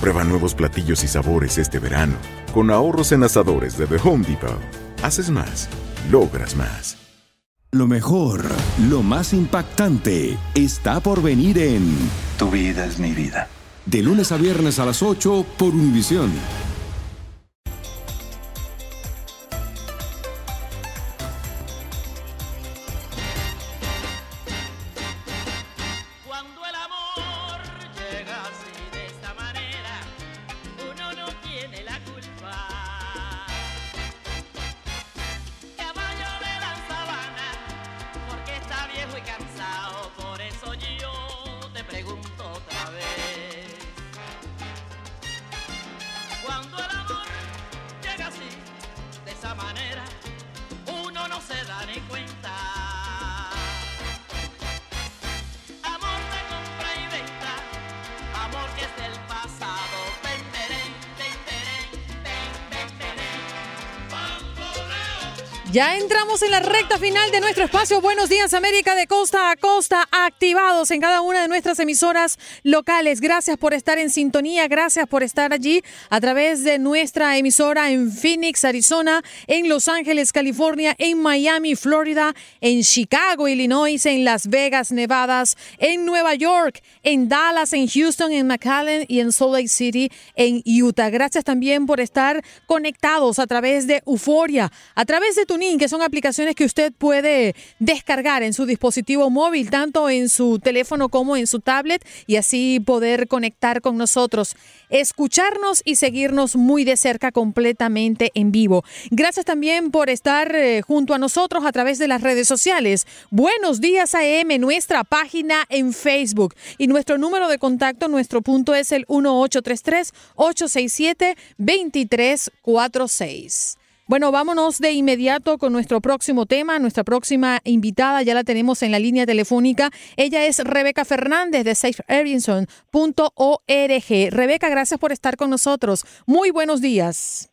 Prueba nuevos platillos y sabores este verano, con ahorros en asadores de The Home Depot. Haces más, logras más. Lo mejor, lo más impactante, está por venir en Tu vida es mi vida. De lunes a viernes a las 8 por Univisión. Esa manera, uno no se da ni cuenta. Ya entramos en la recta final de nuestro espacio Buenos Días América de costa a costa, activados en cada una de nuestras emisoras locales. Gracias por estar en sintonía, gracias por estar allí a través de nuestra emisora en Phoenix, Arizona, en Los Ángeles, California, en Miami, Florida, en Chicago, Illinois, en Las Vegas, Nevada, en Nueva York, en Dallas, en Houston, en McAllen y en Salt Lake City, en Utah. Gracias también por estar conectados a través de Euforia, a través de Que son aplicaciones que usted puede descargar en su dispositivo móvil, tanto en su teléfono como en su tablet, y así poder conectar con nosotros, escucharnos y seguirnos muy de cerca completamente en vivo. Gracias también por estar eh, junto a nosotros a través de las redes sociales. Buenos días AM, nuestra página en Facebook y nuestro número de contacto, nuestro punto es el 1833-867-2346. Bueno, vámonos de inmediato con nuestro próximo tema. Nuestra próxima invitada ya la tenemos en la línea telefónica. Ella es Rebeca Fernández de SafeArinson.org. Rebeca, gracias por estar con nosotros. Muy buenos días.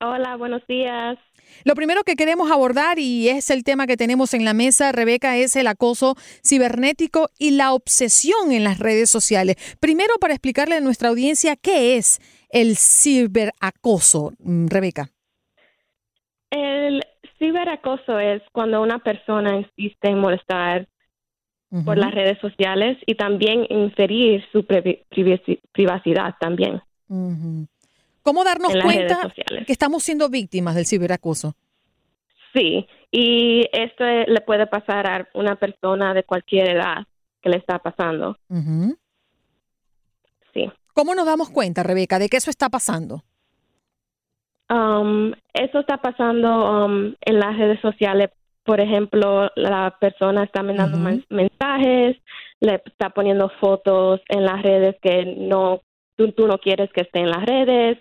Hola, buenos días. Lo primero que queremos abordar, y es el tema que tenemos en la mesa, Rebeca, es el acoso cibernético y la obsesión en las redes sociales. Primero, para explicarle a nuestra audiencia qué es el ciberacoso, mm, Rebeca. El ciberacoso es cuando una persona insiste en molestar por las redes sociales y también inferir su privacidad también. ¿Cómo darnos cuenta que estamos siendo víctimas del ciberacoso? Sí, y esto eh, le puede pasar a una persona de cualquier edad que le está pasando. Sí. ¿Cómo nos damos cuenta, Rebeca, de que eso está pasando? Um, eso está pasando um, en las redes sociales. Por ejemplo, la persona está mandando men- mensajes, le está poniendo fotos en las redes que no tú, tú no quieres que esté en las redes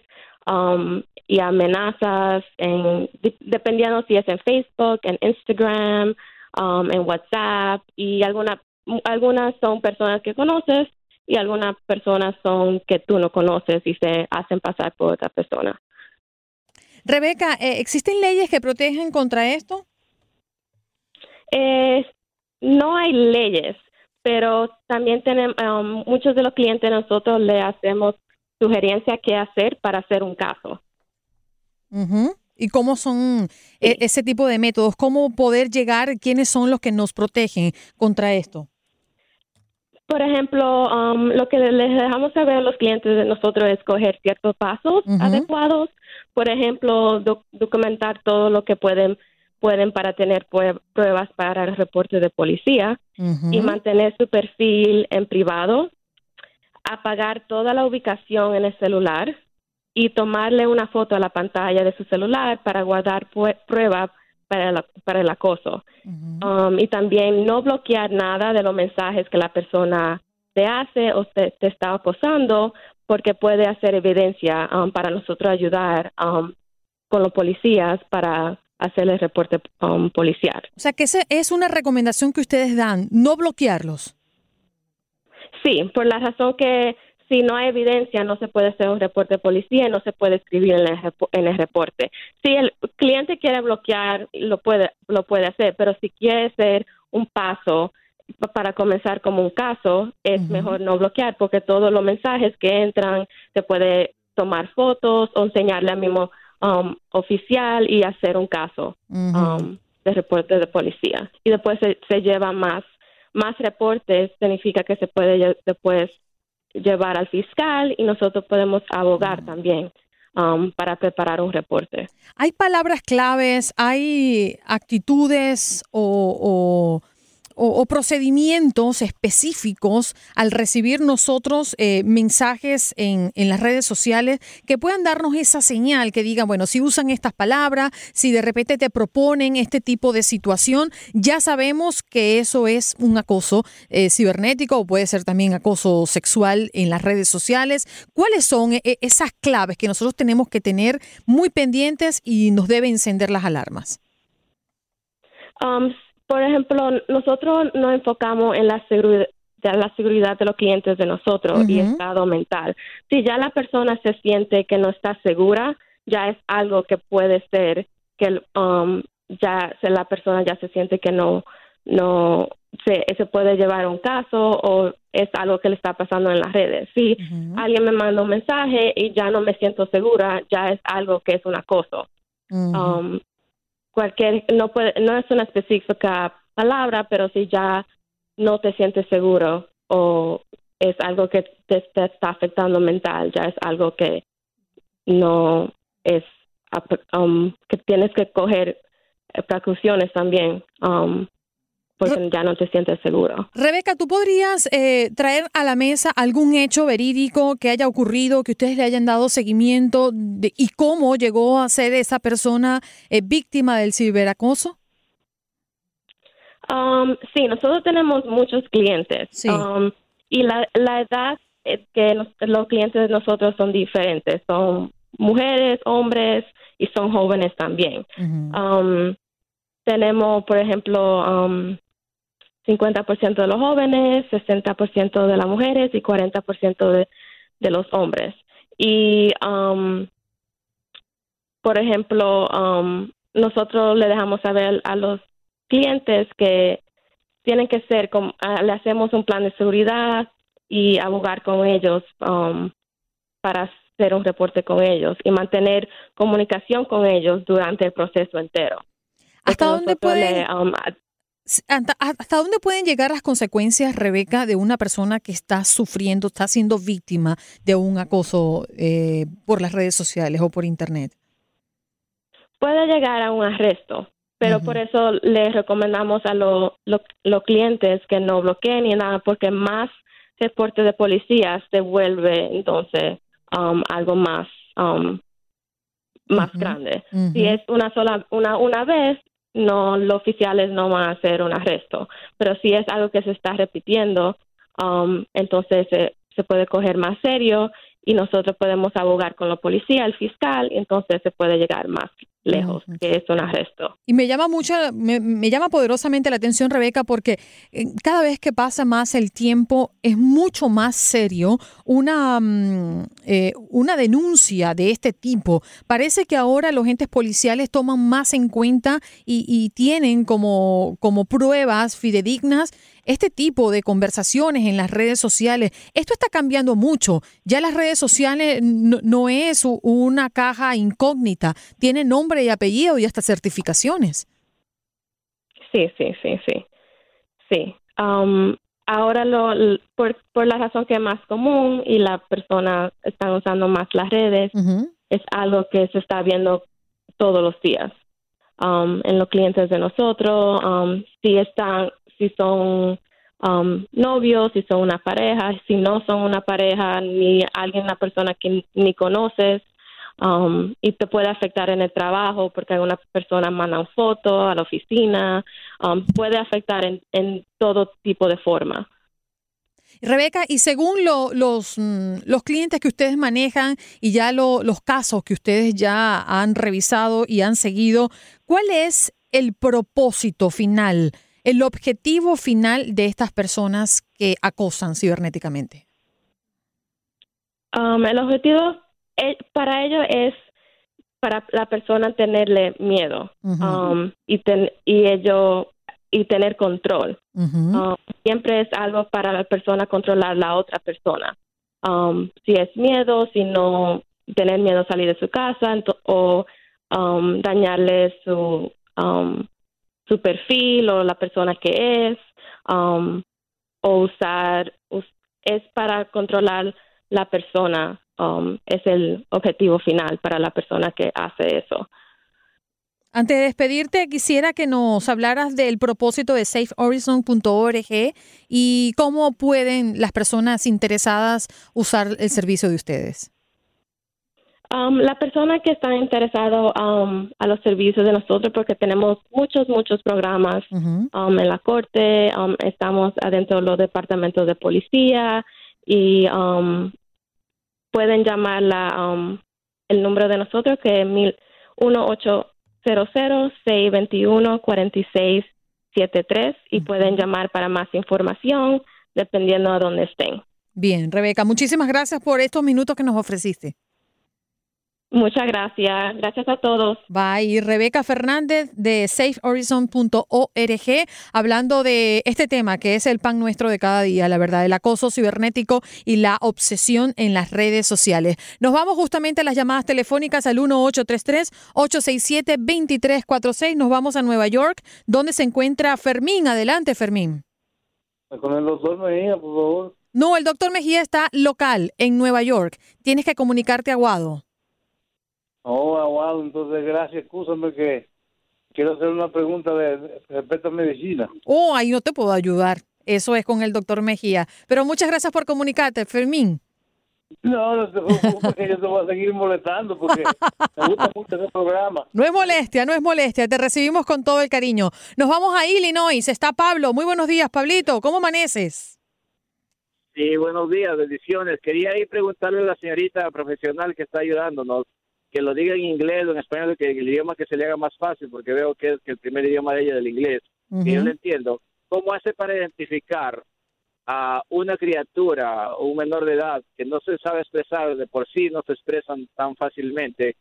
um, y amenazas en de- dependiendo si es en Facebook, en Instagram, um, en WhatsApp y alguna, algunas son personas que conoces y algunas personas son que tú no conoces y se hacen pasar por otra persona. Rebeca, eh, ¿existen leyes que protegen contra esto? Eh, no hay leyes, pero también tenemos um, muchos de los clientes nosotros le hacemos sugerencia qué hacer para hacer un caso. Ujú. ¿Y cómo son e- ese tipo de métodos? ¿Cómo poder llegar? ¿Quiénes son los que nos protegen contra esto? Por ejemplo, um, lo que les dejamos saber a los clientes de nosotros es coger ciertos pasos adecuados. Por ejemplo, doc- documentar todo lo que pueden pueden para tener pruebas para el reporte de policía y mantener su perfil en privado, apagar toda la ubicación en el celular y tomarle una foto a la pantalla de su celular para guardar pue- prueba para el, para el acoso. Um, y también no bloquear nada de los mensajes que la persona te hace o te, te está acosando porque puede hacer evidencia um, para nosotros ayudar um, con los policías para hacer el reporte um, policial. O sea, que esa es una recomendación que ustedes dan, no bloquearlos. Sí, por la razón que si no hay evidencia no se puede hacer un reporte de policía y no se puede escribir en el, en el reporte. Si el cliente quiere bloquear, lo puede, lo puede hacer, pero si quiere hacer un paso pa- para comenzar como un caso, es mejor no bloquear porque todos los mensajes que entran se puede tomar fotos o enseñarle al mismo um, oficial y hacer un caso um, de reporte de policía. Y después se, se lleva más, más reportes, significa que se puede después llevar al fiscal y nosotros podemos abogar también um, para preparar un reporte. ¿Hay palabras claves, hay actitudes o, o- o- procedimientos específicos al recibir nosotros eh, mensajes en, en las redes sociales que puedan darnos esa señal que digan, bueno, si usan estas palabras, si de repente te proponen este tipo de situación, ya sabemos que eso es un acoso eh, cibernético o puede ser también acoso sexual en las redes sociales. ¿Cuáles son eh, esas claves que nosotros tenemos que tener muy pendientes y nos debe encender las alarmas? Um, por ejemplo, nosotros nos enfocamos en la seguridad de la seguridad de los clientes de nosotros y Ujú. estado mental. Si ya la persona se siente que no está segura, ya es algo que puede ser que um, ya se- la persona ya se siente que no no se, se puede llevar un caso o es algo que le está pasando en las redes. Si alguien me manda un mensaje y ya no me siento segura, ya es algo que es un acoso. Um, cualquier no puede no es una específica palabra pero si ya no te sientes seguro o es algo que te, está afectando mental ya es algo que no es um, que tienes que coger precauciones también um, porque ya no te sientes seguro Rebeca, ¿tú podrías eh, traer a la mesa algún hecho verídico que haya ocurrido, que ustedes le hayan dado seguimiento de- y cómo llegó a ser esa persona eh, víctima del ciberacoso? Um, sí, nosotros tenemos muchos clientes Sí. Um, y la, la edad eh, que los clientes de nosotros son diferentes, son mujeres, hombres y son jóvenes también. Um, tenemos, por ejemplo, um, 50% de los jóvenes, 60% de las mujeres y 40% de, de los hombres. Y, um, por ejemplo, um, nosotros le dejamos saber a los clientes que tienen que ser, como, ah, le hacemos un plan de seguridad y abogar con ellos um, para hacer un reporte con ellos y mantener comunicación con ellos durante el proceso entero. ¿Hasta dónde Nosotros le, pueden, um, hasta, dónde pueden llegar las consecuencias, Rebeca, de una persona que está sufriendo, está siendo víctima de un acoso eh, por las redes sociales o por internet? puede llegar a un arresto, pero por eso les recomendamos a lo- lo- los clientes que no bloqueen ni nada, porque más reporte de policía se vuelve entonces um, algo más um, más grande. Si es una sola una una vez, no los oficiales no van a hacer un arresto, pero si es algo que se está repitiendo, um, entonces se, se puede coger más serio y nosotros podemos abogar con la policía, el fiscal, y entonces se puede llegar más lejos, que es un arresto. Y me llama mucho, me, me llama poderosamente la atención, Rebeca, porque eh, cada vez que pasa más el tiempo es mucho más serio una, mm, eh, una denuncia de este tipo. Parece que ahora los entes policiales toman más en cuenta y, y tienen como, como pruebas fidedignas este tipo de conversaciones en las redes sociales. Esto está cambiando mucho. Ya las redes sociales no, no es una caja incógnita, tiene nombre y apellido y hasta certificaciones. Sí, sí, sí, sí. Sí. Um, ahora, lo, por, por la razón que es más común y la persona están usando más las redes, es algo que se está viendo todos los días. Um, en los clientes de nosotros, um, si están, si son um, novios, si son una pareja, si no son una pareja, ni alguien, una persona que ni conoces, um, y te puede afectar en el trabajo porque alguna persona manda foto a la oficina, um, puede afectar en, en todo tipo de forma. Rebeca, y según lo- los, mm, los clientes que ustedes manejan y ya lo- los casos que ustedes ya han revisado y han seguido, ¿cuál es el propósito final, el objetivo final de estas personas que acosan cibernéticamente? Um, el objetivo eh, para ellos es para la persona tenerle miedo um, y, ten- y ello y tener control. Um, siempre es algo para la persona controlar la otra persona. Um, si es miedo, si no tener miedo a salir de su casa o um, dañarle su um, su perfil o la persona que es um, o usar us- es para controlar la persona um, es el objetivo final para la persona que hace eso. Antes de despedirte, quisiera que nos hablaras del propósito de safehorizon.org y cómo pueden las personas interesadas usar el servicio de ustedes. Um, la persona que está interesado um, a los servicios de nosotros, porque tenemos muchos, muchos programas um, en la corte, um, estamos adentro de los departamentos de policía y um, pueden llamar la, um, el número de nosotros que es mil, 1-800-621-4673 y pueden llamar para más información dependiendo de dónde estén. Bien, Rebeca, muchísimas gracias por estos minutos que nos ofreciste. Muchas gracias. Gracias a todos. Bye. Y Rebeca Fernández de safehorizon.org hablando de este tema que es el pan nuestro de cada día, la verdad, el acoso cibernético y la obsesión en las redes sociales. Nos vamos justamente a las llamadas telefónicas al 1833-867-2346. Nos vamos a Nueva York, donde se encuentra Fermín. Adelante, Fermín. Con el doctor Mejía, por favor. No, el doctor Mejía está local en Nueva York. Tienes que comunicarte a Guado. Oh, aguado, entonces gracias, escúchame que quiero hacer una pregunta de, de respecto a medicina. Oh, ahí no te puedo ayudar. Eso es con el doctor Mejía. Pero muchas gracias por comunicarte, Fermín. No, no te preocupes que yo te voy a seguir molestando porque me gusta mucho ese programa. No es molestia, no es molestia. Te recibimos con todo el cariño. Nos vamos a Illinois. Está Pablo. Muy buenos días, Pablito. ¿Cómo amaneces? Sí, buenos días, bendiciones. Quería ir preguntarle a la señorita profesional que está ayudándonos que lo diga en inglés o en español, que el idioma que se le haga más fácil, porque veo que es que el primer idioma de ella es el inglés, que yo lo entiendo. ¿Cómo hace para identificar a una criatura o un menor de edad que no se sabe expresar, de por sí no se expresan tan fácilmente,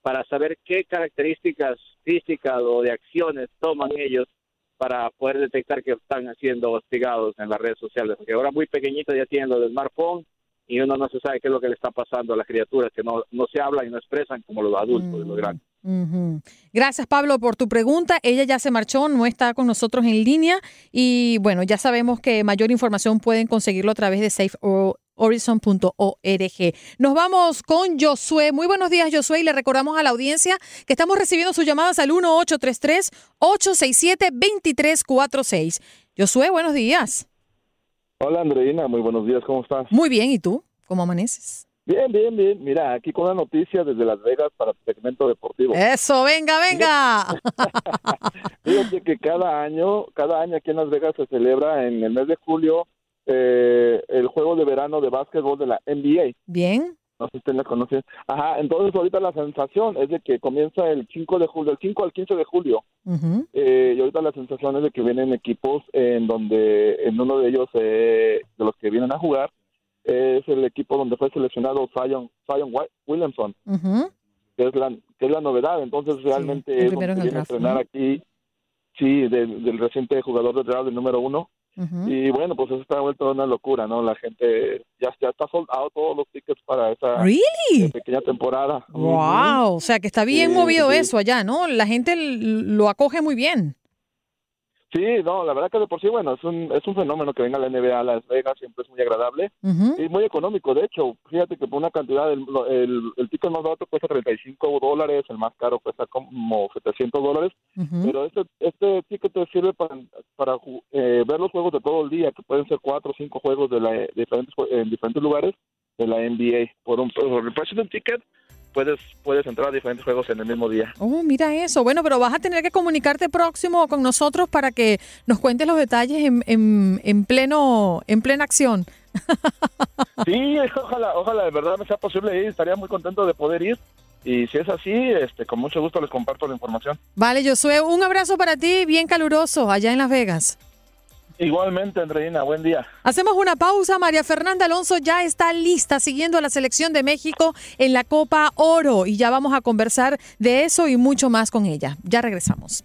para saber qué características físicas o de acciones toman ellos para poder detectar que están siendo hostigados en las redes sociales? Porque ahora muy pequeñitos ya tienen lo del smartphone y uno no se sabe qué es lo que le está pasando a las criaturas que no, no se hablan y no expresan como los adultos y los grandes. Gracias, Pablo, por tu pregunta. Ella ya se marchó, no está con nosotros en línea. Y bueno, ya sabemos que mayor información pueden conseguirlo a través de safehorizon.org. Nos vamos con Josué. Muy buenos días, Josué. Y le recordamos a la audiencia que estamos recibiendo sus llamadas al 1833-867-2346. Josué, buenos días. Hola Andreina, muy buenos días, ¿cómo estás? Muy bien, ¿y tú? ¿Cómo amaneces? Bien, bien, bien. Mira, aquí con la noticia desde Las Vegas para tu segmento deportivo. Eso, venga, venga. Fíjate que cada año, cada año aquí en Las Vegas se celebra en el mes de julio eh, el juego de verano de básquetbol de la NBA. Bien. No sé si usted la conoce. Ajá, entonces ahorita la sensación es de que comienza el 5 de julio, el 5 al 15 de julio. Eh, y ahorita la sensación es de que vienen equipos en donde en uno de ellos, eh, de los que vienen a jugar, es el equipo donde fue seleccionado Zion, Zion Wi- Williamson, que es la que es la novedad. Entonces realmente el es en donde el viene a entrenar aquí, sí, del, del reciente jugador de draft, del número uno. Y bueno, pues eso está vuelto una locura, ¿no? La gente ya, ya está sold out todos los tickets para esa Really? eh, pequeña temporada. Wow, o sea que está bien Sí, movido sí. eso allá, ¿no? La gente lo acoge muy bien. Sí, no, la verdad que de por sí, bueno, es un, es un fenómeno que venga la NBA a Las Vegas, siempre es muy agradable y muy económico. De hecho, fíjate que por una cantidad, el, el, el ticket más barato cuesta 35 dólares, el más caro cuesta como 700 dólares, pero este, este ticket te sirve para, para eh, ver los juegos de todo el día, que pueden ser cuatro o cinco juegos de, la, de diferentes, en diferentes lugares de la NBA. Por, un, por el precio de un ticket, puedes, puedes entrar a diferentes juegos en el mismo día. Oh, mira eso. Bueno, pero vas a tener que comunicarte próximo con nosotros para que nos cuentes los detalles en, en, en pleno en plena acción. Sí, ojalá, ojalá de verdad me sea posible ir, estaría muy contento de poder ir. Y si es así, este, con mucho gusto les comparto la información. Vale, Josué, un abrazo para ti, bien caluroso, allá en Las Vegas. Igualmente, Andreina, buen día. Hacemos una pausa. María Fernanda Alonso ya está lista siguiendo a la selección de México en la Copa Oro y ya vamos a conversar de eso y mucho más con ella. Ya regresamos.